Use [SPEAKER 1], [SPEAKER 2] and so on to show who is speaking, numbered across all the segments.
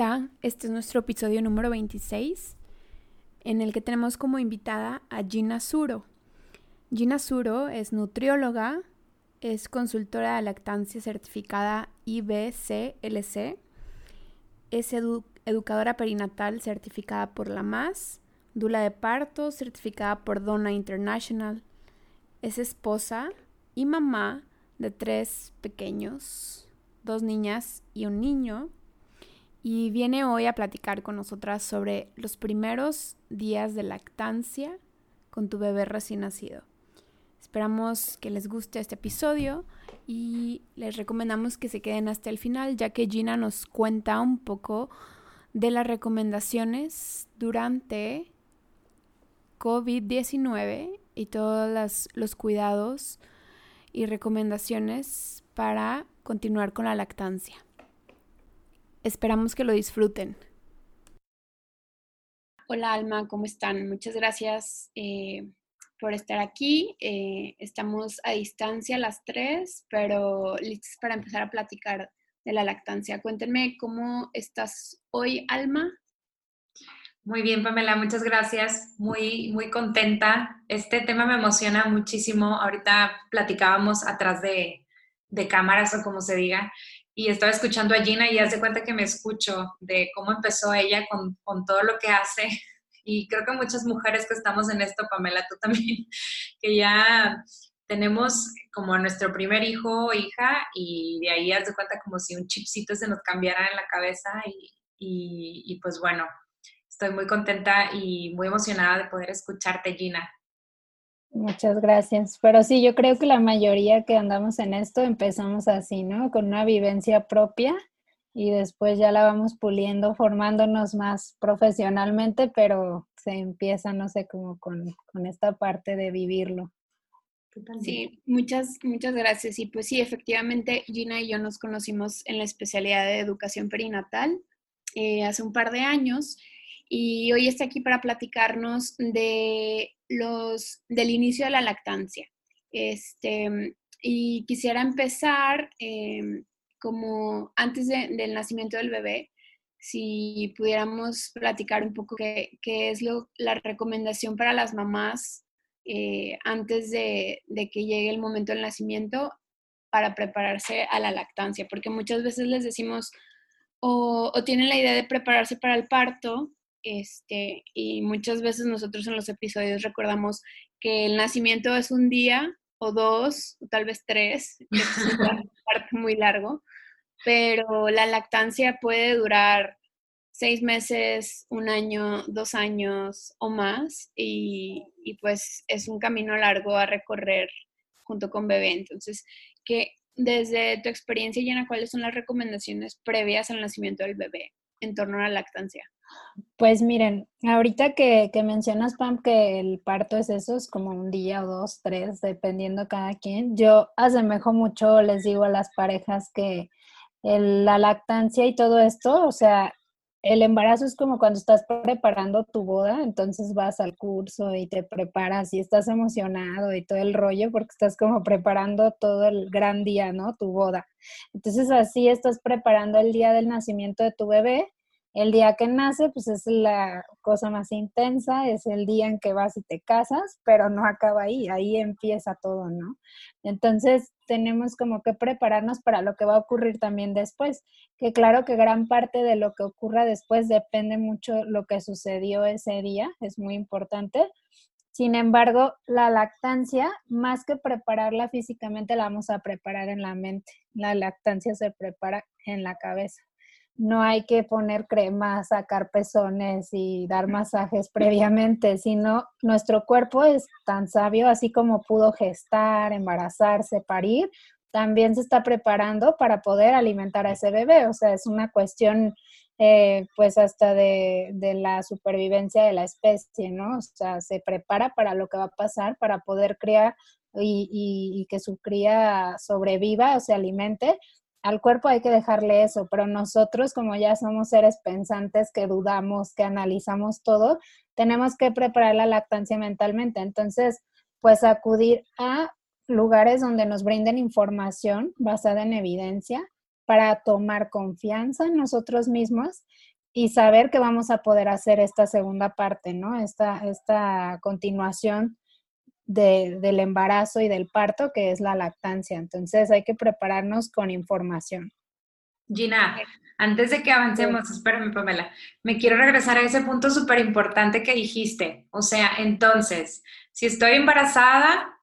[SPEAKER 1] Hola, este es nuestro episodio número 26, en el que tenemos como invitada a Gina Suro. Gina Suro es nutrióloga, es consultora de lactancia certificada IBCLC, es educadora perinatal certificada por la MAS, dula de parto certificada por Donna International, es esposa y mamá de tres pequeños, dos niñas y un niño y viene hoy a platicar con nosotras sobre los primeros días de lactancia con tu bebé recién nacido. Esperamos que les guste este episodio y les recomendamos que se queden hasta el final ya que Gina nos cuenta un poco de las recomendaciones durante COVID-19 y todos los cuidados y recomendaciones para continuar con la lactancia. Esperamos que lo disfruten. Hola Alma, ¿cómo están? Muchas gracias eh, por estar aquí. Eh, estamos a distancia las tres, pero listos para empezar a platicar de la lactancia. Cuéntenme cómo estás hoy, Alma.
[SPEAKER 2] Muy bien, Pamela, muchas gracias. Muy, muy contenta. Este tema me emociona muchísimo. Ahorita platicábamos atrás de, de cámaras o como se diga, y estaba escuchando a Gina y hace cuenta que me escucho de cómo empezó ella con, todo lo que hace. Y creo que muchas mujeres que estamos en esto, Pamela, tú también, que ya tenemos como nuestro primer hijo o hija y de ahí hace cuenta como si un chipcito se nos cambiara en la cabeza y, y, y pues bueno, estoy muy contenta y muy emocionada de poder escucharte, Gina.
[SPEAKER 3] Muchas gracias. Pero sí, yo creo que la mayoría que andamos en esto empezamos así, ¿no? Con una vivencia propia y después ya la vamos puliendo, formándonos más profesionalmente, pero se empieza, no sé, como con, con esta parte de vivirlo.
[SPEAKER 1] Sí, muchas, muchas gracias. Y pues sí, efectivamente, Gina y yo nos conocimos en la especialidad de educación perinatal eh, hace un par de años y hoy está aquí para platicarnos de los, del inicio de la lactancia. Este, y quisiera empezar em, como antes del nacimiento del bebé, si pudiéramos platicar un poco qué, es lo, la recomendación para las mamás eh, antes de, que llegue el momento del nacimiento para prepararse a la lactancia, porque muchas veces les decimos o tienen la idea de prepararse para el parto, este, y muchas veces nosotros en los episodios recordamos que el nacimiento es un día o dos, o tal vez tres, que es un muy largo, pero la lactancia puede durar seis meses, un año, dos años o más, y, y pues es un camino largo a recorrer junto con bebé. Entonces, que desde tu experiencia, Llena, ¿cuáles son las recomendaciones previas al nacimiento del bebé en torno a la lactancia?
[SPEAKER 3] Pues miren, ahorita que, mencionas, Pam, que el parto es eso, es como un día o dos, tres, dependiendo cada quien. Yo asemejo mucho, les digo a las parejas que la lactancia y todo esto, o sea, el embarazo es como cuando estás preparando tu boda, entonces vas al curso y te preparas y estás emocionado y todo el rollo porque estás como preparando todo el gran día, ¿no? Tu boda. Entonces así estás preparando el día del nacimiento de tu bebé el día que nace, pues es la cosa más intensa, es el día en que vas y te casas, pero no acaba ahí, ahí empieza todo, ¿no? Entonces tenemos como que prepararnos para lo que va a ocurrir también después, que claro que gran parte de lo que ocurra después depende mucho lo que sucedió ese día, es muy importante. Sin embargo, la lactancia, más que prepararla físicamente, la vamos a preparar en la mente. La lactancia se prepara en la cabeza no hay que poner crema, sacar pezones y dar masajes previamente, sino nuestro cuerpo es tan sabio, así como pudo gestar, embarazarse, parir, también se está preparando para poder alimentar a ese bebé. O sea, es una cuestión eh, pues hasta de, la supervivencia de la especie, ¿no? O sea, se prepara para lo que va a pasar para poder criar y, y que su cría sobreviva o se alimente. Al cuerpo hay que dejarle eso, pero nosotros como ya somos seres pensantes que dudamos, que analizamos todo, tenemos que preparar la lactancia mentalmente. Entonces, pues acudir a lugares donde nos brinden información basada en evidencia para tomar confianza en nosotros mismos y saber que vamos a poder hacer esta segunda parte, ¿no? Esta, esta continuación del embarazo y del parto, que es la lactancia. Entonces hay que prepararnos con información.
[SPEAKER 2] Gina, antes de que avancemos, espérame Pamela, me quiero regresar a ese punto súper importante que dijiste. O sea, entonces, si estoy embarazada,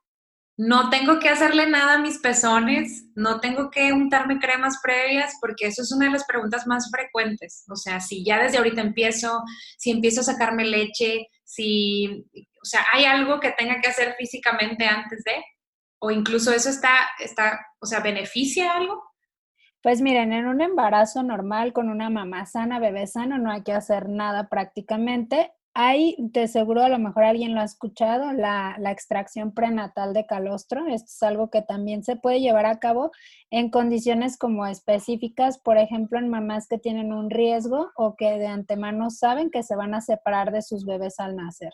[SPEAKER 2] no tengo que hacerle nada a mis pezones, no tengo que untarme cremas previas, porque eso es una de las preguntas más frecuentes. O sea, si ya desde ahorita empiezo, si empiezo a sacarme leche, si, o sea, hay algo que tenga que hacer físicamente antes de, o incluso eso está, está, o sea, beneficia algo.
[SPEAKER 3] Pues miren, en un embarazo normal con una mamá sana, bebé sano, no hay que hacer nada prácticamente. Hay, de seguro a lo mejor alguien lo ha escuchado, la, la, extracción prenatal de calostro. Esto es algo que también se puede llevar a cabo en condiciones como específicas, por ejemplo, en mamás que tienen un riesgo o que de antemano saben que se van a separar de sus bebés al nacer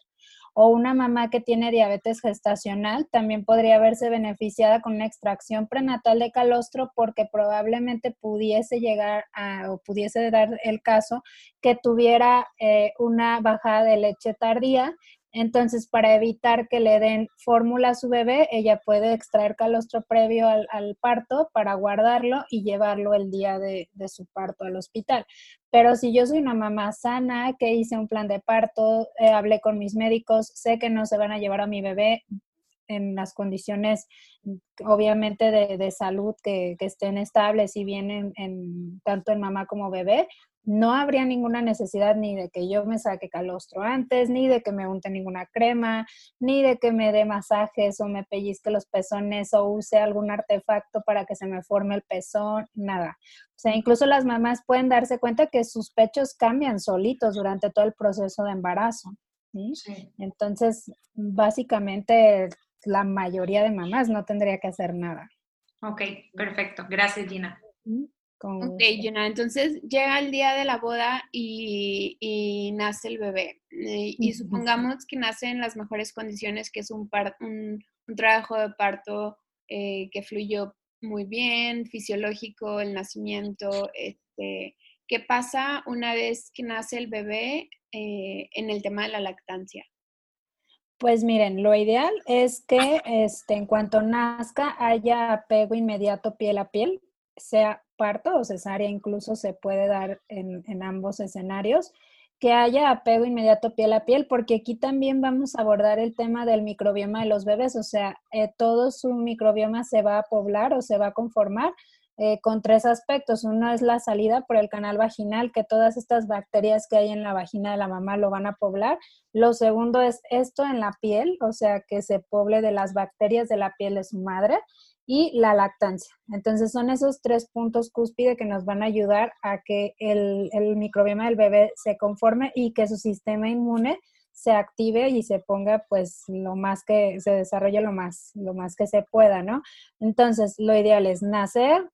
[SPEAKER 3] o una mamá que tiene diabetes gestacional también podría verse beneficiada con una extracción prenatal de calostro porque probablemente pudiese llegar a, o pudiese dar el caso que tuviera eh, una bajada de leche tardía entonces, para evitar que le den fórmula a su bebé, ella puede extraer calostro previo al, parto para guardarlo y llevarlo el día de, su parto al hospital. Pero si yo soy una mamá sana, que hice un plan de parto, eh, hablé con mis médicos, sé que no se van a llevar a mi bebé en las condiciones, obviamente, de, salud que, estén estables y bien en, tanto en mamá como bebé, no habría ninguna necesidad ni de que yo me saque calostro antes, ni de que me unte ninguna crema, ni de que me dé masajes o me pellizque los pezones o use algún artefacto para que se me forme el pezón, nada. O sea, incluso las mamás pueden darse cuenta que sus pechos cambian solitos durante todo el proceso de embarazo. Entonces, básicamente la mayoría de mamás no tendría que hacer nada.
[SPEAKER 2] Ok, perfecto. Gracias, Gina.
[SPEAKER 1] Ok, Gina, entonces llega el día de la boda y, nace el bebé. Eh, y, supongamos que nace en las mejores condiciones, que es un, un, trabajo de parto eh, que fluyó muy bien, fisiológico, el nacimiento. Este, ¿Qué pasa una vez que nace el bebé eh, en el tema de la lactancia?
[SPEAKER 3] Pues miren, lo ideal es que este, en cuanto nazca haya apego inmediato piel a piel, sea parto o cesárea incluso se puede dar en, ambos escenarios, que haya apego inmediato piel a piel, porque aquí también vamos a abordar el tema del microbioma de los bebés, o sea, eh, todo su microbioma se va a poblar o se va a conformar eh, con tres aspectos. Uno es la salida por el canal vaginal, que todas estas bacterias que hay en la vagina de la mamá lo van a poblar. Lo segundo es esto en la piel, o sea, que se poble de las bacterias de la piel de su madre y la lactancia. Entonces son esos tres puntos cúspide que nos van a ayudar a que el, microbioma del bebé se conforme y que su sistema inmune se active y se ponga pues lo más que se desarrolle lo más lo más que se pueda, ¿no? Entonces, lo ideal es nacer,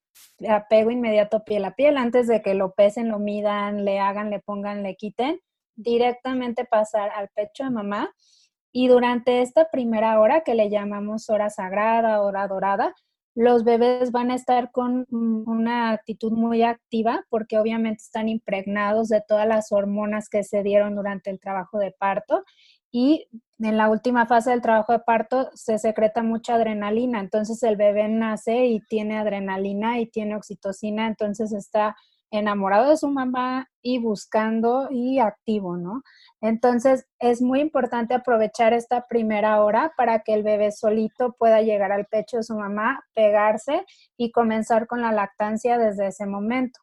[SPEAKER 3] apego inmediato piel a piel antes de que lo pesen, lo midan, le hagan, le pongan, le quiten, directamente pasar al pecho de mamá y durante esta primera hora, que le llamamos hora sagrada, hora dorada, los bebés van a estar con una actitud muy activa porque obviamente están impregnados de todas las hormonas que se dieron durante el trabajo de parto y en la última fase del trabajo de parto se secreta mucha adrenalina, entonces el bebé nace y tiene adrenalina y tiene oxitocina, entonces está enamorado de su mamá y buscando y activo, ¿no? Entonces es muy importante aprovechar esta primera hora para que el bebé solito pueda llegar al pecho de su mamá, pegarse y comenzar con la lactancia desde ese momento.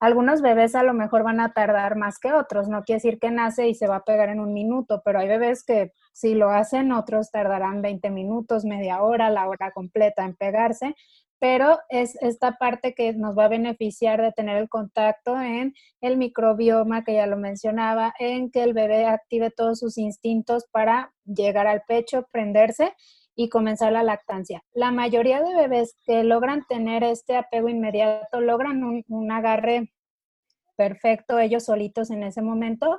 [SPEAKER 3] Algunos bebés a lo mejor van a tardar más que otros, no quiere decir que nace y se va a pegar en un minuto, pero hay bebés que si lo hacen, otros tardarán 20 minutos, media hora, la hora completa en pegarse, pero es esta parte que nos va a beneficiar de tener el contacto en el microbioma, que ya lo mencionaba, en que el bebé active todos sus instintos para llegar al pecho, prenderse y comenzar la lactancia. La mayoría de bebés que logran tener este apego inmediato logran un, agarre perfecto ellos solitos en ese momento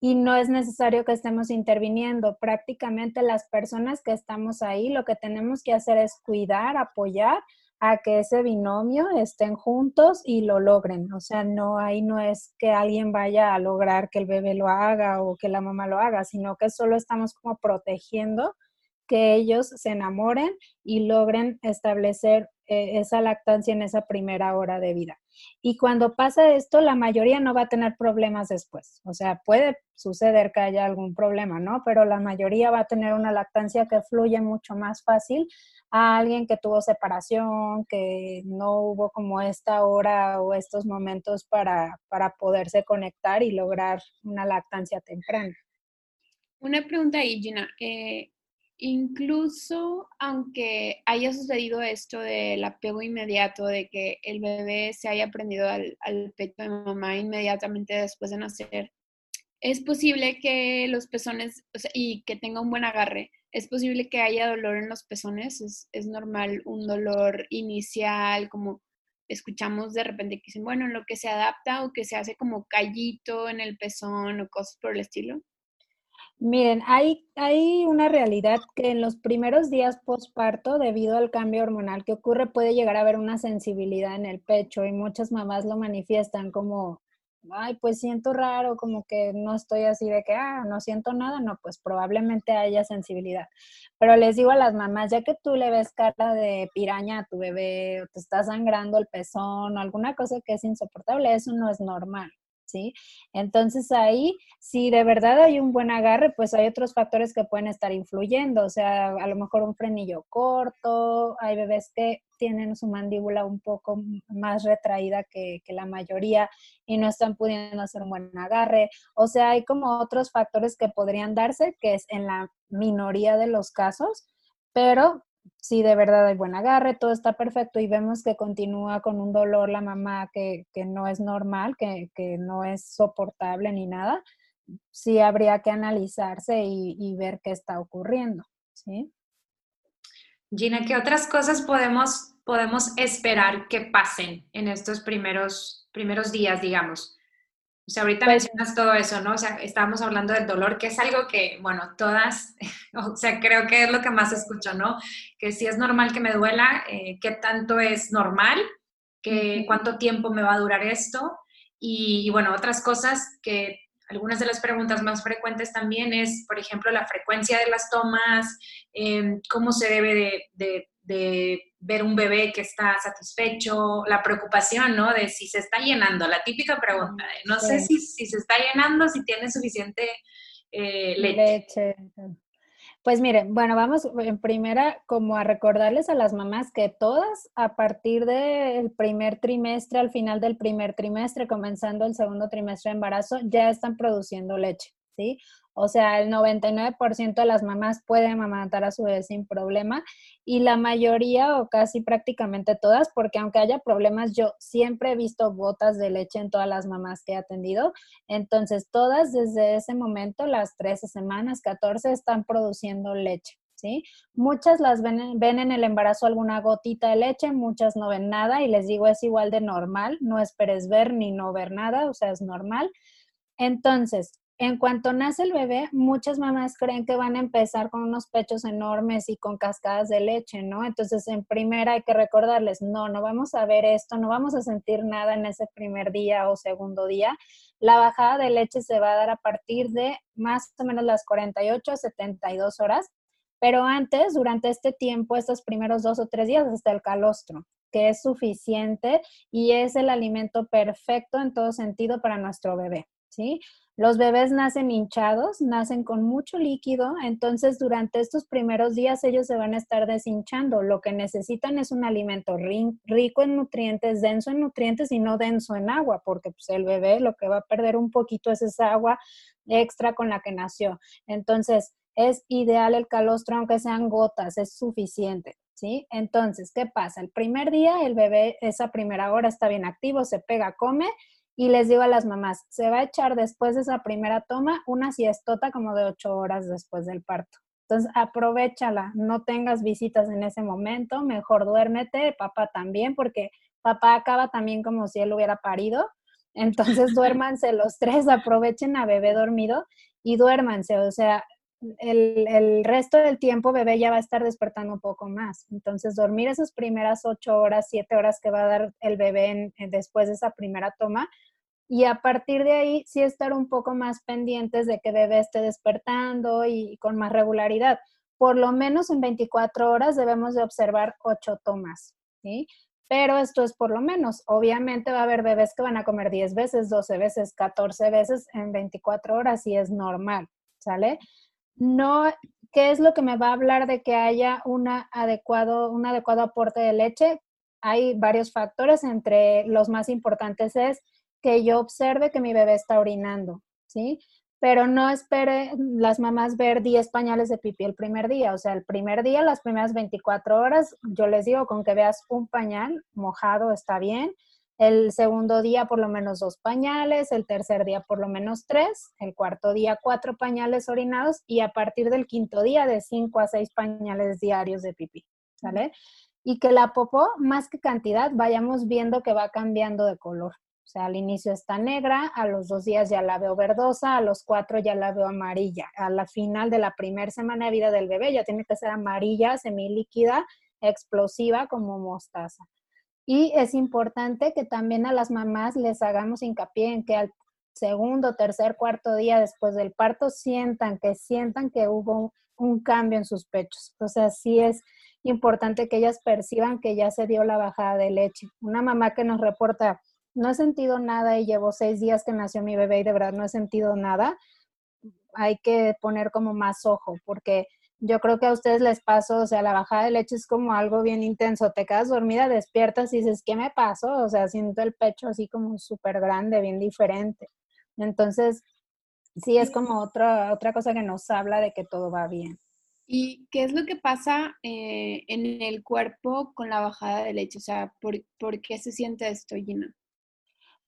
[SPEAKER 3] y no es necesario que estemos interviniendo. Prácticamente las personas que estamos ahí, lo que tenemos que hacer es cuidar, apoyar a que ese binomio estén juntos y lo logren. O sea, no ahí no es que alguien vaya a lograr que el bebé lo haga o que la mamá lo haga, sino que solo estamos como protegiendo que ellos se enamoren y logren establecer esa lactancia en esa primera hora de vida. Y cuando pasa esto, la mayoría no va a tener problemas después. O sea, puede suceder que haya algún problema, ¿no? Pero la mayoría va a tener una lactancia que fluye mucho más fácil a alguien que tuvo separación, que no hubo como esta hora o estos momentos para, para poderse conectar y lograr una lactancia temprana.
[SPEAKER 1] Una pregunta ahí, Gina. Eh, incluso aunque haya sucedido esto del apego inmediato, de que el bebé se haya prendido al, pecho de mamá inmediatamente después de nacer, es posible que los pezones, y que tenga un buen agarre, es posible que haya dolor en los pezones, es, es normal un dolor inicial, como escuchamos de repente que dicen, bueno, en lo que se adapta o que se hace como callito en el pezón o cosas por el estilo.
[SPEAKER 3] Miren, hay, hay una realidad que en los primeros días postparto, debido al cambio hormonal que ocurre, puede llegar a haber una sensibilidad en el pecho y muchas mamás lo manifiestan como, ay, pues siento raro, como que no estoy así de que, ah, no siento nada, no, pues probablemente haya sensibilidad. Pero les digo a las mamás, ya que tú le ves cara de piraña a tu bebé o te está sangrando el pezón o alguna cosa que es insoportable, eso no es normal. Entonces ahí, si de verdad hay un buen agarre, pues hay otros factores que pueden estar influyendo, o sea, a lo mejor un frenillo corto, hay bebés que tienen su mandíbula un poco más retraída que la mayoría y no están pudiendo hacer un buen agarre, o sea, hay como otros factores que podrían darse, que es en la minoría de los casos, pero si de verdad hay buen agarre, todo está perfecto y vemos que continúa con un dolor la mamá que, no es normal, que, no es soportable ni nada, sí habría que analizarse y, ver qué está ocurriendo, ¿sí?
[SPEAKER 2] Gina, ¿qué otras cosas podemos, podemos esperar que pasen en estos primeros, primeros días, digamos? O sea, ahorita pues mencionas todo eso, ¿no? O sea, estábamos hablando del dolor, que es algo que, bueno, todas, o sea, creo que es lo que más escucho, ¿no? Que si es normal que me duela, eh, qué tanto es normal, que, cuánto tiempo me va a durar esto. Y, bueno, otras cosas que algunas de las preguntas más frecuentes también es, por ejemplo, la frecuencia de las tomas, em, cómo se debe de de ver un bebé que está satisfecho, la preocupación, ¿no? De si se está llenando, la típica pregunta, no sé si, si, se está llenando, si tiene suficiente eh, leche.
[SPEAKER 3] Pues miren, bueno, vamos en primera como a recordarles a las mamás que todas a partir del primer trimestre, al final del primer trimestre, comenzando el segundo trimestre de embarazo, ya están produciendo leche, ¿sí? O sea, el 99% de las mamás pueden amamantar a su bebé sin problema y la mayoría o casi prácticamente todas, porque aunque haya problemas, yo siempre he visto botas de leche en todas las mamás que he atendido. Entonces, todas desde ese momento, las 13 semanas, 14, están produciendo leche. ¿Sí? Muchas las ven, ven, en el embarazo alguna gotita de leche, muchas no ven nada y les digo es igual de normal, no esperes ver ni no ver nada, o sea, es normal. Entonces, en cuanto nace el bebé, muchas mamás creen que van a empezar con unos pechos enormes y con cascadas de leche, ¿no? Entonces, en primera hay que recordarles, no, no vamos a ver esto, no vamos a sentir nada en ese primer día o segundo día. La bajada de leche se va a dar a partir de más o menos las 48 a 72 horas, pero antes, durante este tiempo, estos primeros dos o tres días, hasta el calostro que es suficiente y es el alimento perfecto en todo sentido para nuestro bebé, ¿sí? Los bebés nacen hinchados, nacen con mucho líquido, entonces durante estos primeros días ellos se van a estar deshinchando. Lo que necesitan es un alimento rico en nutrientes, denso en nutrientes y no denso en agua, porque pues, el bebé lo que va a perder un poquito es esa agua extra con la que nació. Entonces, es ideal el calostro, aunque sean gotas, es suficiente. ¿sí? Entonces, ¿qué pasa? El primer día el bebé esa primera hora está bien activo, se pega, come y les digo a las mamás, se va a echar después de esa primera toma una siestota como de ocho horas después del parto. Entonces, aprovechala, no tengas visitas en ese momento, mejor duérmete, papá también, porque papá acaba también como si él hubiera parido. Entonces, duérmanse los tres, aprovechen a bebé dormido y duérmanse. O sea, el, resto del tiempo bebé ya va a estar despertando un poco más. Entonces, dormir esas primeras ocho horas, siete horas que va a dar el bebé después de esa primera toma. Y a partir de ahí, sí estar un poco más pendientes de que bebé esté despertando y con más regularidad. Por lo menos en 24 horas debemos de observar ocho tomas, ¿sí? Pero esto es por lo menos. Obviamente va a haber bebés que van a comer 10 veces, 12 veces, 14 veces en 24 horas y es normal, ¿sale? No, ¿qué es lo que me va a hablar de que haya una adecuado, un adecuado aporte de leche? Hay varios factores, entre los más importantes es que yo observe que mi bebé está orinando, ¿sí? Pero no espere las mamás ver 10 pañales de pipí el primer día, o sea, el primer día, las primeras 24 horas, yo les digo, con que veas un pañal mojado está bien, el segundo día por lo menos dos pañales, el tercer día por lo menos tres, el cuarto día cuatro pañales orinados y a partir del quinto día de cinco a seis pañales diarios de pipí, ¿sale? Y que la popó, más que cantidad, vayamos viendo que va cambiando de color. O sea, al inicio está negra, a los dos días ya la veo verdosa, a los cuatro ya la veo amarilla. A la final de la primera semana de vida del bebé ya tiene que ser amarilla, semilíquida, explosiva como mostaza. Y es importante que también a las mamás les hagamos hincapié en que al segundo, tercer, cuarto día después del parto sientan, que sientan que hubo un cambio en sus pechos. O sea, sí es importante que ellas perciban que ya se dio la bajada de leche. Una mamá que nos reporta, no he sentido nada y llevo seis días que nació mi bebé y de verdad no he sentido nada, hay que poner como más ojo, porque yo creo que a ustedes les pasó, o sea, la bajada de leche es como algo bien intenso, te quedas dormida, despiertas y dices, ¿qué me pasó? O sea, siento el pecho así como súper grande, bien diferente. Entonces, sí es como otra, otra cosa que nos habla de que todo va bien.
[SPEAKER 1] ¿Y qué es lo que pasa eh, en el cuerpo con la bajada de leche? O sea, ¿por, ¿por qué se siente esto, Gina?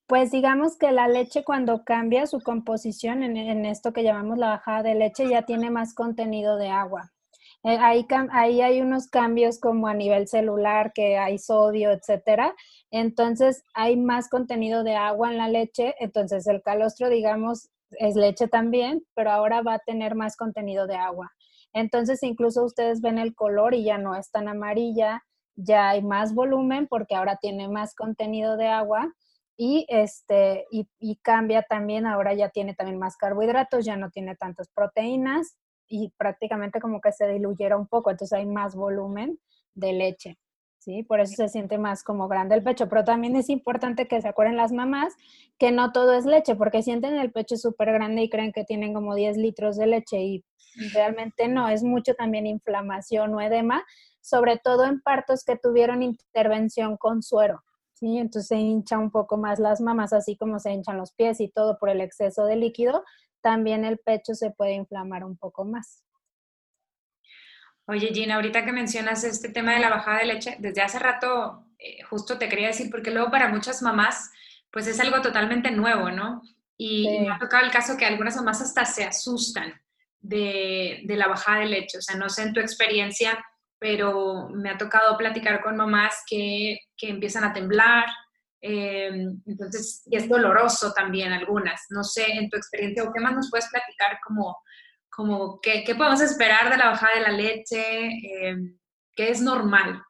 [SPEAKER 3] Pues digamos que la leche cuando cambia su composición en, esto que llamamos la bajada de leche ya tiene más contenido de agua. Eh, ahí, ahí, hay unos cambios como a nivel celular, que hay sodio, etcétera. Entonces hay más contenido de agua en la leche. Entonces el calostro, digamos, es leche también, pero ahora va a tener más contenido de agua. Entonces incluso ustedes ven el color y ya no es tan amarilla, ya hay más volumen porque ahora tiene más contenido de agua y este y, cambia también ahora ya tiene también más carbohidratos ya no tiene tantas proteínas y prácticamente como que se diluyera un poco entonces hay más volumen de leche sí por eso se siente más como grande el pecho pero también es importante que se acuerden las mamás que no todo es leche porque sienten el pecho súper grande y creen que tienen como 10 litros de leche y realmente no es mucho también inflamación o edema sobre todo en partos que tuvieron intervención con suero ¿sí? Entonces se hincha un poco más las mamas, así como se hinchan los pies y todo por el exceso de líquido, también el pecho se puede inflamar un poco más.
[SPEAKER 2] Oye, Gina, ahorita que mencionas este tema de la bajada de leche, desde hace rato eh, justo te quería decir, porque luego para muchas mamás, pues es algo totalmente nuevo, ¿no? Y, me ha tocado el caso que algunas mamás hasta se asustan de, de la bajada de leche. O sea, no sé en tu experiencia, pero me ha tocado platicar con mamás que, que empiezan a temblar, eh, entonces, y es doloroso también algunas. No sé, en tu experiencia, ¿o qué más nos puedes platicar como, como qué, qué podemos esperar de la bajada de la leche? Eh, ¿Qué es normal?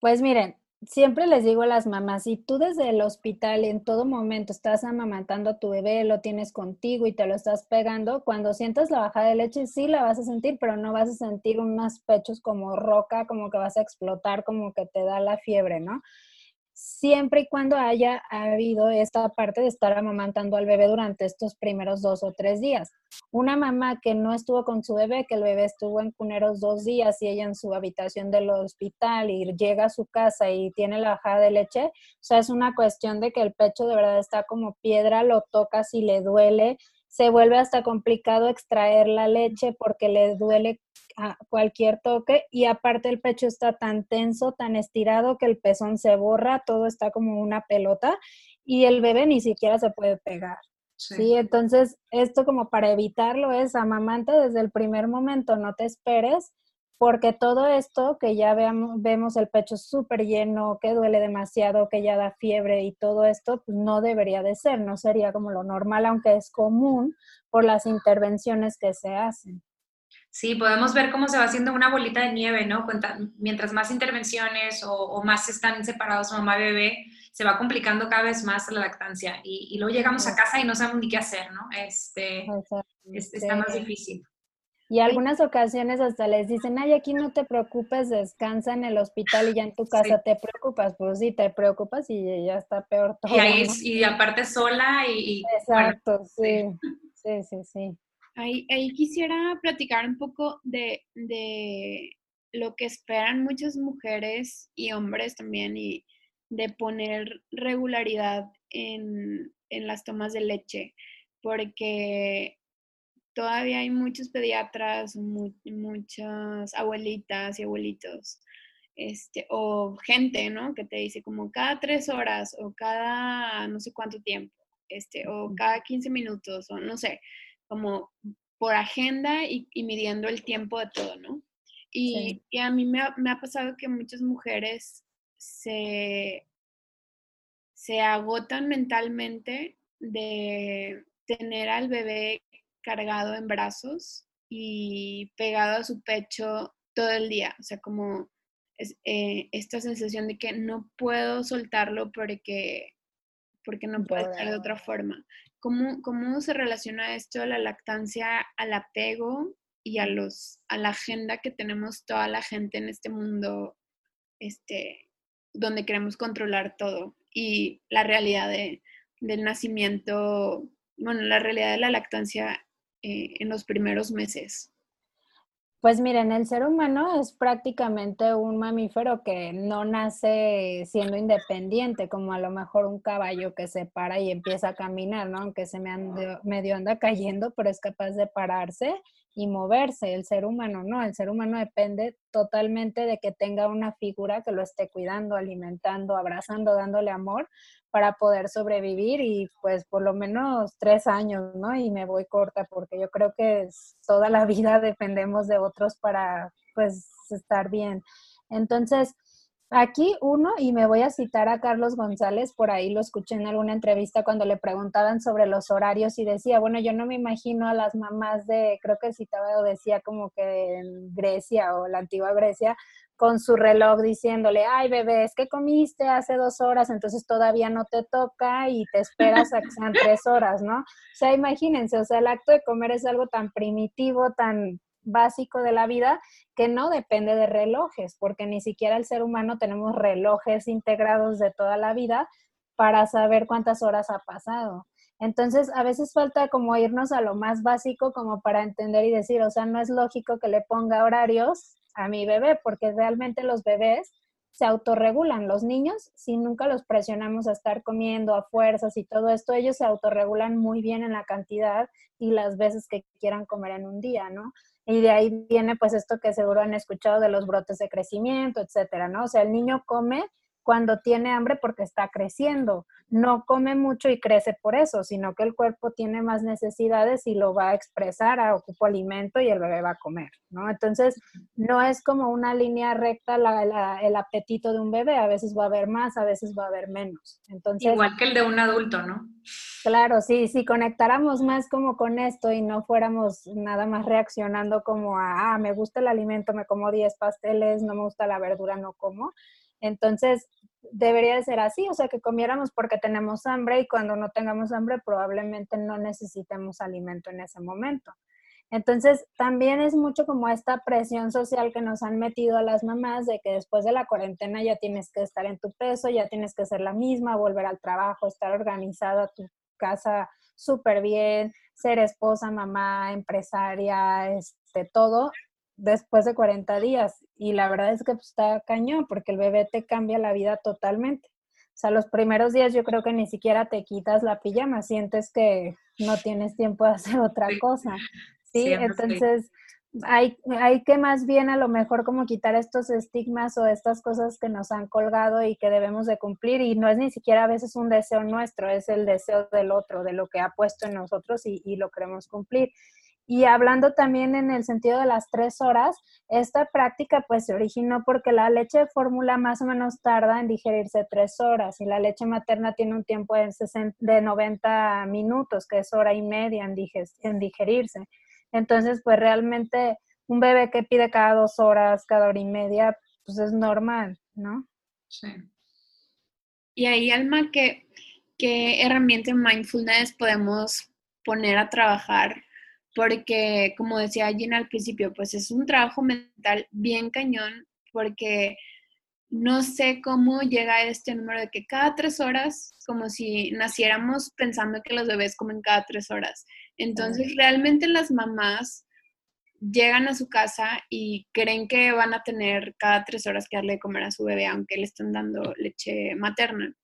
[SPEAKER 3] Pues miren, siempre les digo a las mamás, si tú desde el hospital en todo momento estás amamantando a tu bebé, lo tienes contigo y te lo estás pegando, cuando sientas la bajada de leche sí la vas a sentir, pero no vas a sentir unos pechos como roca, como que vas a explotar, como que te da la fiebre, ¿no? Siempre y cuando haya habido esta parte de estar amamantando al bebé durante estos primeros dos o tres días. Una mamá que no estuvo con su bebé, que el bebé estuvo en cuneros dos días y ella en su habitación del hospital y llega a su casa y tiene la bajada de leche, o sea, es una cuestión de que el pecho de verdad está como piedra, lo tocas y le duele, se vuelve hasta complicado extraer la leche porque le duele a cualquier toque y aparte el pecho está tan tenso, tan estirado que el pezón se borra, todo está como una pelota y el bebé ni siquiera se puede pegar. Sí. entonces esto como para evitarlo es amamanta desde el primer momento, no te esperes porque todo esto que ya veamos, vemos el pecho súper lleno, que duele demasiado, que ya da fiebre y todo esto, pues no debería de ser, no sería como lo normal, aunque es común por las intervenciones que se hacen.
[SPEAKER 2] Sí, podemos ver cómo se va haciendo una bolita de nieve, ¿no? Mientras más intervenciones o, más están separados mamá y bebé, se va complicando cada vez más la lactancia y, luego llegamos a casa y no sabemos ni qué hacer, ¿no? Este, este está más difícil.
[SPEAKER 3] Y algunas ocasiones hasta les dicen, ay, aquí no te preocupes, descansa en el hospital y ya en tu casa te preocupas. Pues sí, te preocupas y ya está peor
[SPEAKER 2] todo. Y, aparte sola y...
[SPEAKER 3] Exacto, sí. sí, sí, sí.
[SPEAKER 1] Ahí, ahí, quisiera platicar un poco de, de lo que esperan muchas mujeres y hombres también y de poner regularidad en, en las tomas de leche, porque todavía hay muchos pediatras, muchas abuelitas y abuelitos, este, o gente, ¿no? Que te dice como cada tres horas o cada no sé cuánto tiempo, este, o cada 15 minutos, o no sé, como por agenda y, midiendo el tiempo de todo, ¿no? Y, a mí me ha, pasado que muchas mujeres se, se agotan mentalmente de tener al bebé cargado en brazos y pegado a su pecho todo el día. O sea, como eh, esta sensación de que no puedo soltarlo porque, porque no puede estar de otra forma. ¿Cómo, ¿Cómo se relaciona esto la lactancia al apego y a, los, a la agenda que tenemos toda la gente en este mundo este, donde queremos controlar todo y la realidad de, del nacimiento, bueno, la realidad de la lactancia eh, en los primeros meses?
[SPEAKER 3] Pues miren, el ser humano es prácticamente un mamífero que no nace siendo independiente, como a lo mejor un caballo que se para y empieza a caminar, ¿no? Aunque se me medio anda cayendo, pero es capaz de pararse y moverse. El ser humano no, el ser humano depende totalmente de que tenga una figura que lo esté cuidando, alimentando, abrazando, dándole amor para poder sobrevivir y pues por lo menos tres años, ¿no? Y me voy corta porque yo creo que toda la vida dependemos de otros para pues estar bien. Entonces, Aquí uno, y me voy a citar a Carlos González, por ahí lo escuché en alguna entrevista cuando le preguntaban sobre los horarios y decía, bueno, yo no me imagino a las mamás de, creo que citaba o decía como que en Grecia o la antigua Grecia, con su reloj diciéndole, ay bebé, es que comiste hace dos horas, entonces todavía no te toca y te esperas a que sean tres horas, ¿no? O sea, imagínense, o sea, el acto de comer es algo tan primitivo, tan básico de la vida que no depende de relojes, porque ni siquiera el ser humano tenemos relojes integrados de toda la vida para saber cuántas horas ha pasado. Entonces, a veces falta como irnos a lo más básico como para entender y decir, o sea, no es lógico que le ponga horarios a mi bebé, porque realmente los bebés se autorregulan. Los niños, si nunca los presionamos a estar comiendo a fuerzas y todo esto, ellos se autorregulan muy bien en la cantidad y las veces que quieran comer en un día, ¿no? Y de ahí viene pues esto que seguro han escuchado de los brotes de crecimiento, etcétera, ¿no? O sea, el niño come cuando tiene hambre porque está creciendo. No come mucho y crece por eso, sino que el cuerpo tiene más necesidades y lo va a expresar a ocupo alimento y el bebé va a comer, ¿no? Entonces, no es como una línea recta el apetito de un bebé, a veces va a haber más, a veces va a haber menos. Entonces,
[SPEAKER 2] Igual que el de un adulto, ¿no?
[SPEAKER 3] Claro, sí, si conectáramos más como con esto y no fuéramos nada más reaccionando como a, ah, me gusta el alimento, me como 10 pasteles, no me gusta la verdura, no como. Entonces, debería de ser así, o sea, que comiéramos porque tenemos hambre y cuando no tengamos hambre probablemente no necesitemos alimento en ese momento. Entonces, también es mucho como esta presión social que nos han metido a las mamás de que después de la cuarentena ya tienes que estar en tu peso, ya tienes que ser la misma, volver al trabajo, estar organizada tu casa súper bien, ser esposa, mamá, empresaria, este, todo después de 40 días. Y la verdad es que pues, está cañón porque el bebé te cambia la vida totalmente. O sea, los primeros días yo creo que ni siquiera te quitas la pijama, sientes que no tienes tiempo de hacer otra cosa. Sí, entonces hay, hay que más bien a lo mejor como quitar estos estigmas o estas cosas que nos han colgado y que debemos de cumplir y no es ni siquiera a veces un deseo nuestro, es el deseo del otro, de lo que ha puesto en nosotros y, y lo queremos cumplir. Y hablando también en el sentido de las tres horas, esta práctica pues se originó porque la leche de fórmula más o menos tarda en digerirse tres horas y la leche materna tiene un tiempo de, 60, de 90 minutos, que es hora y media en, digerirse. Entonces, pues realmente un bebé que pide cada dos horas, cada hora y media, pues es normal, ¿no? Sí.
[SPEAKER 1] Y ahí, Alma, ¿qué, qué herramienta en mindfulness podemos poner a trabajar? Porque, como decía Gina al principio, pues es un trabajo mental bien cañón, porque no sé cómo llega este número de que cada tres horas, como si naciéramos pensando que los bebés comen cada tres horas. Entonces, realmente las mamás llegan a su casa y creen que van a tener cada tres horas que darle de comer a su bebé, aunque le estén dando leche materna.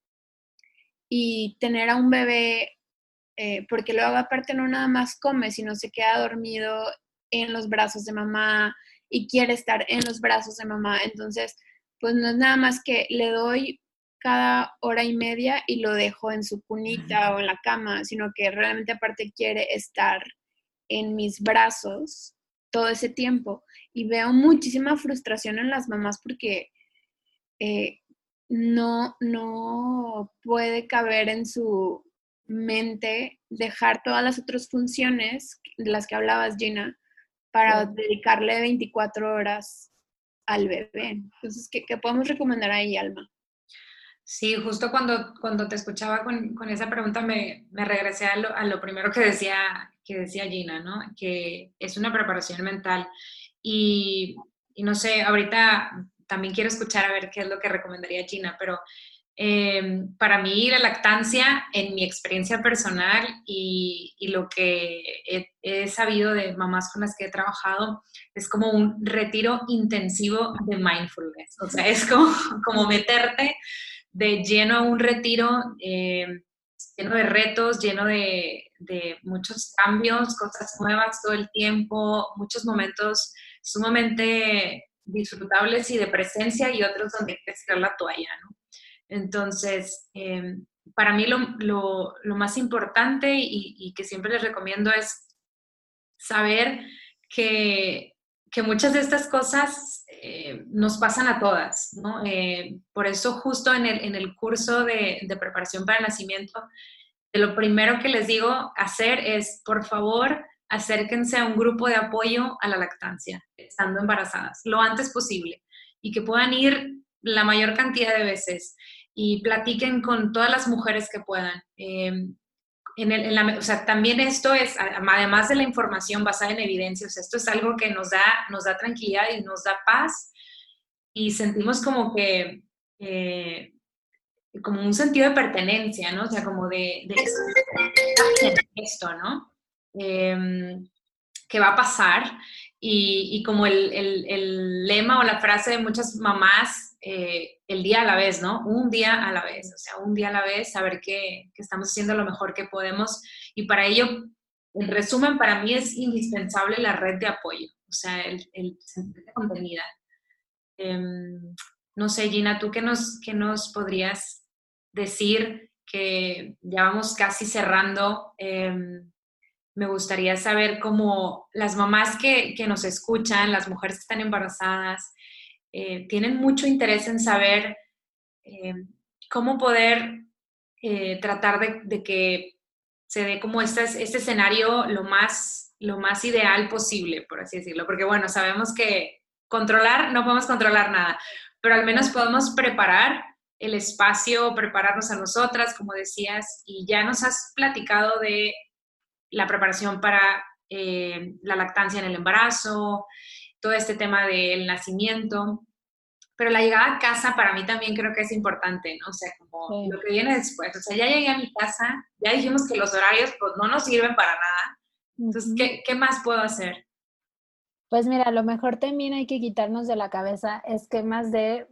[SPEAKER 1] Y tener a un bebé, eh, porque luego aparte no nada más come, sino se queda dormido en los brazos de mamá y quiere estar en los brazos de mamá. Entonces, pues no es nada más que le doy cada hora y media y lo dejo en su cunita o en la cama, sino que realmente aparte quiere estar en mis brazos todo ese tiempo. Y veo muchísima frustración en las mamás porque eh, no, no puede caber en su mente dejar todas las otras funciones de las que hablabas, Gina, para dedicarle 24 horas al bebé. Entonces, ¿qué, ¿qué, podemos recomendar ahí, Alma?
[SPEAKER 2] Sí, justo cuando, cuando te escuchaba con, con esa pregunta me, me regresé a lo, a lo, primero que decía, que decía Gina, ¿no? Que es una preparación mental. Y, y, no sé, ahorita también quiero escuchar a ver qué es lo que recomendaría Gina, pero eh, para mí la lactancia, en mi experiencia personal y, lo que he, sabido de mamás con las que he trabajado, es como un retiro intensivo de mindfulness. O sea, es como, como meterte de lleno a un retiro, eh, lleno de retos, lleno de, muchos cambios, cosas nuevas todo el tiempo, muchos momentos sumamente disfrutables y de presencia y otros donde hay que tirar la toalla, ¿no? Entonces, eh, para mí lo, más importante y, que siempre les recomiendo es saber que, muchas de estas cosas eh, nos pasan a todas, ¿no? Eh, por eso justo en el, curso de, de, preparación para el nacimiento, lo primero que les digo hacer es, por favor, acérquense a un grupo de apoyo a la lactancia, estando embarazadas, lo antes posible, y que puedan ir la mayor cantidad de veces y platiquen con todas las mujeres que puedan. Eh, en el, la, o sea, también esto es, además de la información basada en evidencia, o sea, esto es algo que nos da, nos da tranquilidad y nos da paz y sentimos como que, eh, como un sentido de pertenencia, ¿no? O sea, como de, de esto, ¿no? Eh, que va a pasar y, y como el, el, el, lema o la frase de muchas mamás eh, el día a la vez, ¿no? Un día a la vez, o sea, un día a la vez, saber que, que estamos haciendo lo mejor que podemos. Y para ello, en resumen, para mí es indispensable la red de apoyo, o sea, el, el sentirte contenida. Eh, no sé, Gina, ¿tú qué nos, qué nos podrías decir? Que ya vamos casi cerrando. Eh, me gustaría saber cómo las mamás que, que, nos escuchan, las mujeres que están embarazadas, eh, tienen mucho interés en saber eh, cómo poder eh, tratar de, de, que se dé como este, este escenario lo más, lo más ideal posible, por así decirlo. Porque bueno, sabemos que controlar, no podemos controlar nada, pero al menos podemos preparar el espacio, prepararnos a nosotras, como decías, y ya nos has platicado de la preparación para eh, la lactancia en el embarazo, todo este tema del nacimiento. Pero la llegada a casa para mí también creo que es importante, ¿no? O sea, como lo que viene después. O sea, ya llegué a mi casa, ya dijimos que los horarios pues no nos sirven para nada. Entonces, ¿qué, ¿qué, más puedo hacer?
[SPEAKER 3] Pues mira, lo mejor también hay que quitarnos de la cabeza esquemas de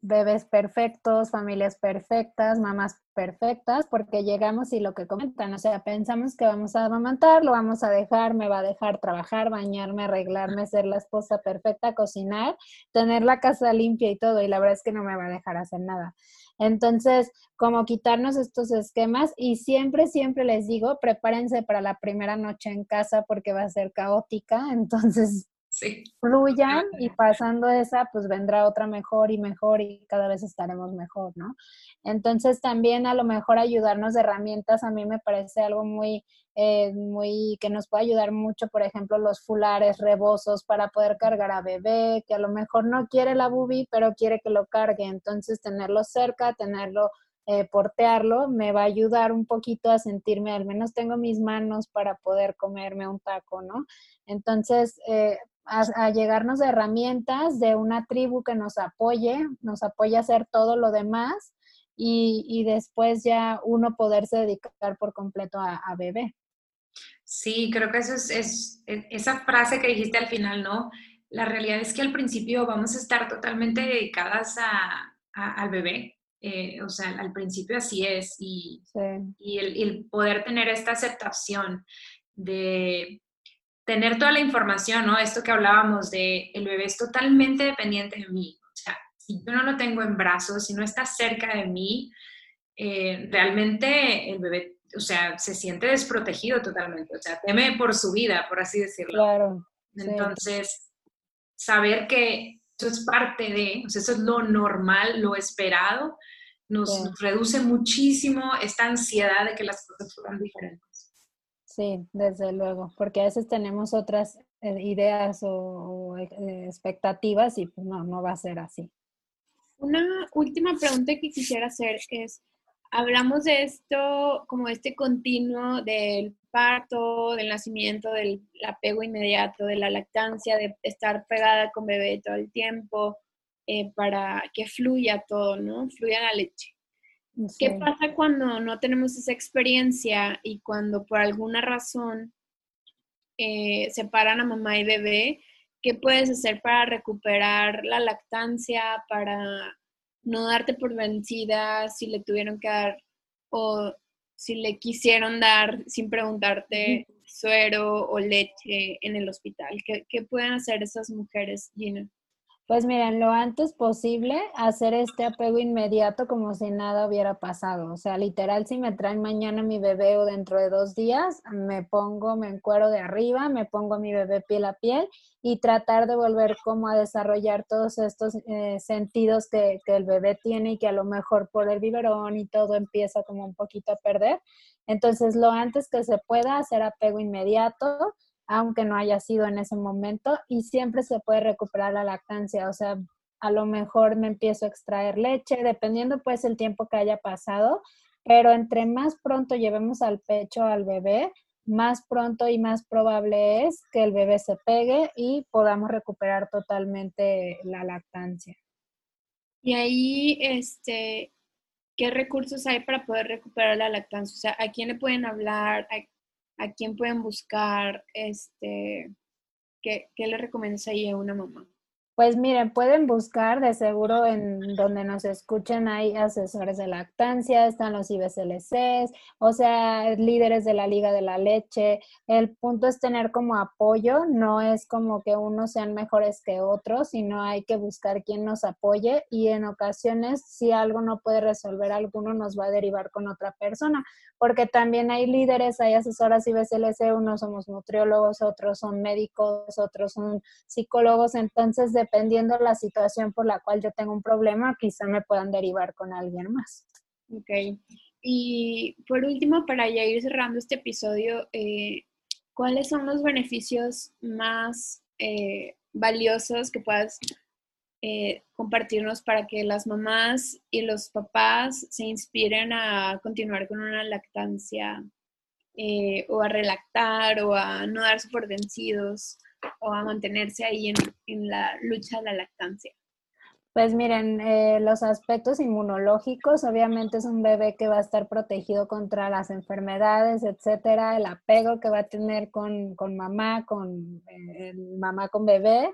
[SPEAKER 3] bebés perfectos, familias perfectas, mamás perfectas, porque llegamos y lo que comentan, o sea, pensamos que vamos a amamantar, lo vamos a dejar, me va a dejar trabajar, bañarme, arreglarme, ser la esposa perfecta, cocinar, tener la casa limpia y todo, y la verdad es que no me va a dejar hacer nada. Entonces, como quitarnos estos esquemas y siempre, siempre les digo, prepárense para la primera noche en casa porque va a ser caótica, entonces fluyan y pasando esa, pues vendrá otra mejor y mejor y cada vez estaremos mejor, ¿no? Entonces también a lo mejor ayudarnos de herramientas a mí me parece algo muy, eh, muy, que nos puede ayudar mucho, por ejemplo, los fulares rebosos para poder cargar a bebé, que a lo mejor no quiere la bubi, pero quiere que lo cargue, entonces tenerlo cerca, tenerlo eh, portearlo me va a ayudar un poquito a sentirme, al menos tengo mis manos para poder comerme un taco, ¿no? Entonces, eh, a, llegarnos de herramientas de una tribu que nos apoye, nos apoye a hacer todo lo demás y, después ya uno poderse dedicar por completo a, bebé.
[SPEAKER 2] Sí, creo que eso es, esa frase que dijiste al final, ¿no? La realidad es que al principio vamos a estar totalmente dedicadas al bebé. Eh, o sea, al principio así es. Y, y el, poder tener esta aceptación de, tener toda la información, ¿no? Esto que hablábamos de el bebé es totalmente dependiente de mí. O sea, si yo no lo tengo en brazos, si no está cerca de mí, eh, realmente el bebé, o sea, se siente desprotegido totalmente. O sea, teme por su vida, por así decirlo.
[SPEAKER 3] Claro.
[SPEAKER 2] Entonces, saber que eso es parte de, o sea, eso es lo normal, lo esperado, nos reduce muchísimo esta ansiedad de que las cosas fueran diferentes.
[SPEAKER 3] Sí, desde luego, porque a veces tenemos otras eh, ideas o, eh, expectativas y pues no, no va a ser así.
[SPEAKER 1] Una última pregunta que quisiera hacer es, hablamos de esto como este continuo del parto, del nacimiento, del apego inmediato, de la lactancia, de estar pegada con bebé todo el tiempo, eh, para que fluya todo, ¿no? Fluya la leche. ¿Qué pasa cuando no tenemos esa experiencia y cuando por alguna razón eh, separan a mamá y bebé? ¿Qué puedes hacer para recuperar la lactancia, para no darte por vencida si le tuvieron que dar o si le quisieron dar sin preguntarte suero o leche en el hospital? ¿Qué, qué pueden hacer esas mujeres, Gina?
[SPEAKER 3] Pues miren, lo antes posible hacer este apego inmediato como si nada hubiera pasado. O sea, literal, si me traen mañana mi bebé o dentro de dos días, me pongo, me encuero de arriba, me pongo mi bebé piel a piel y tratar de volver como a desarrollar todos estos eh, sentidos que, que el bebé tiene y que a lo mejor por el biberón y todo empieza como un poquito a perder. Entonces, lo antes que se pueda hacer apego inmediato aunque no haya sido en ese momento, y siempre se puede recuperar la lactancia, o sea, a lo mejor me empiezo a extraer leche, dependiendo pues el tiempo que haya pasado, pero entre más pronto llevemos al pecho al bebé, más pronto y más probable es que el bebé se pegue y podamos recuperar totalmente la lactancia.
[SPEAKER 1] Y ahí, este, ¿qué recursos hay para poder recuperar la lactancia? O sea, ¿a quién le pueden hablar? A quién pueden buscar, este, ¿qué, qué le recomiendas ahí a una mamá?
[SPEAKER 3] Pues miren, pueden buscar, de seguro en donde nos escuchen hay asesores de lactancia, están los IBCLCs, o sea, líderes de la Liga de la Leche. El punto es tener como apoyo, no es como que unos sean mejores que otros, sino hay que buscar quien nos apoye y en ocasiones si algo no puede resolver alguno nos va a derivar con otra persona, porque también hay líderes, hay asesoras IBCLC, unos somos nutriólogos, otros son médicos, otros son psicólogos, entonces de dependiendo la situación por la cual yo tengo un problema, quizá me puedan derivar con alguien más.
[SPEAKER 1] Ok. Y por último, para ya ir cerrando este episodio, eh, ¿cuáles son los beneficios más eh, valiosos que puedas eh, compartirnos para que las mamás y los papás se inspiren a continuar con una lactancia o a relactar o a no darse por vencidos? O a mantenerse ahí en, la lucha de la lactancia?
[SPEAKER 3] Pues miren, eh, los aspectos inmunológicos, obviamente es un bebé que va a estar protegido contra las enfermedades, etcétera, el apego que va a tener con, mamá, con eh, mamá con bebé,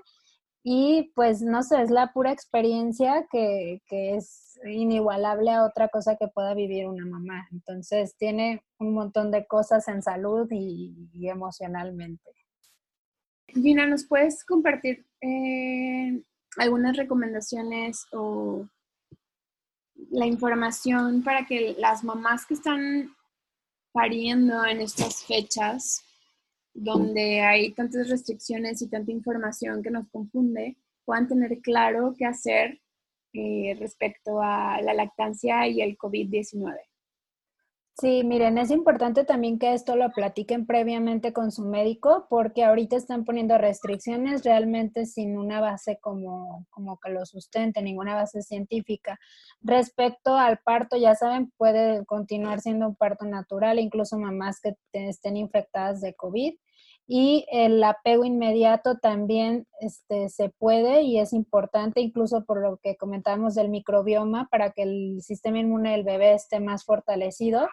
[SPEAKER 3] y pues no sé, es la pura experiencia que, es inigualable a otra cosa que pueda vivir una mamá. Entonces tiene un montón de cosas en salud y, emocionalmente.
[SPEAKER 1] Gina, ¿nos puedes compartir eh, algunas recomendaciones o la información para que las mamás que están pariendo en estas fechas donde hay tantas restricciones y tanta información que nos confunde, puedan tener claro qué hacer eh, respecto a la lactancia y el COVID-19.
[SPEAKER 3] Sí, miren, es importante también que esto lo platiquen previamente con su médico porque ahorita están poniendo restricciones realmente sin una base como, como que lo sustente, ninguna base científica. Respecto al parto, ya saben, puede continuar siendo un parto natural, incluso mamás que estén infectadas de COVID y el apego inmediato también este, se puede y es importante, incluso por lo que comentamos del microbioma, para que el sistema inmune del bebé esté más fortalecido.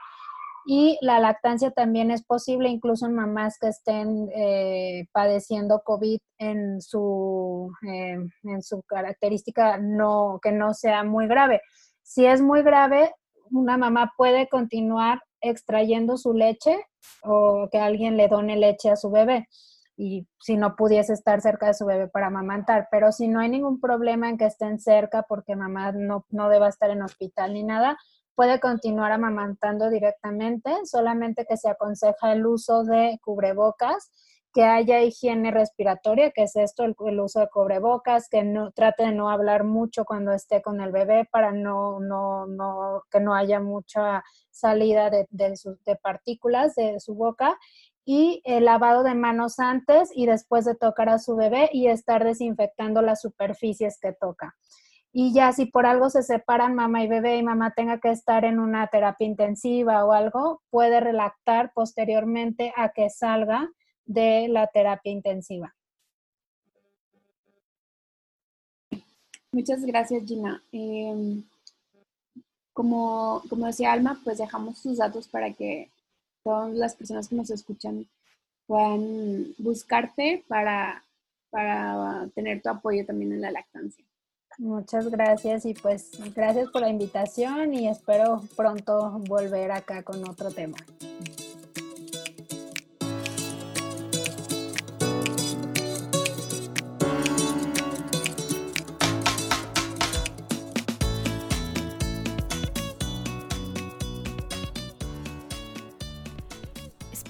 [SPEAKER 3] Y la lactancia también es posible, incluso en mamás que estén eh, padeciendo COVID en su, eh, en su característica no, que no sea muy grave. Si es muy grave, una mamá puede continuar extrayendo su leche o que alguien le done leche a su bebé y si no pudiese estar cerca de su bebé para amamantar, pero si no hay ningún problema en que estén cerca porque mamá no, no deba estar en hospital ni nada, puede continuar amamantando directamente, solamente que se aconseja el uso de cubrebocas, que haya higiene respiratoria, que es esto, el, uso de cubrebocas, que no trate de no hablar mucho cuando esté con el bebé para no, no, no que no haya mucha salida de, de, partículas de su boca y el lavado de manos antes y después de tocar a su bebé y estar desinfectando las superficies que toca. Y ya si por algo se separan mamá y bebé y mamá tenga que estar en una terapia intensiva o algo, puede relactar posteriormente a que salga de la terapia intensiva.
[SPEAKER 1] Muchas gracias, Gina. Em, como, como decía Alma, pues dejamos tus datos para que todas las personas que nos escuchan puedan buscarte para, para tener tu apoyo también en la lactancia.
[SPEAKER 3] Muchas gracias y pues gracias por la invitación y espero pronto volver acá con otro tema.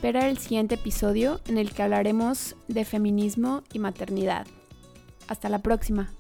[SPEAKER 1] Espera el siguiente episodio en el que hablaremos de feminismo y maternidad. Hasta la próxima.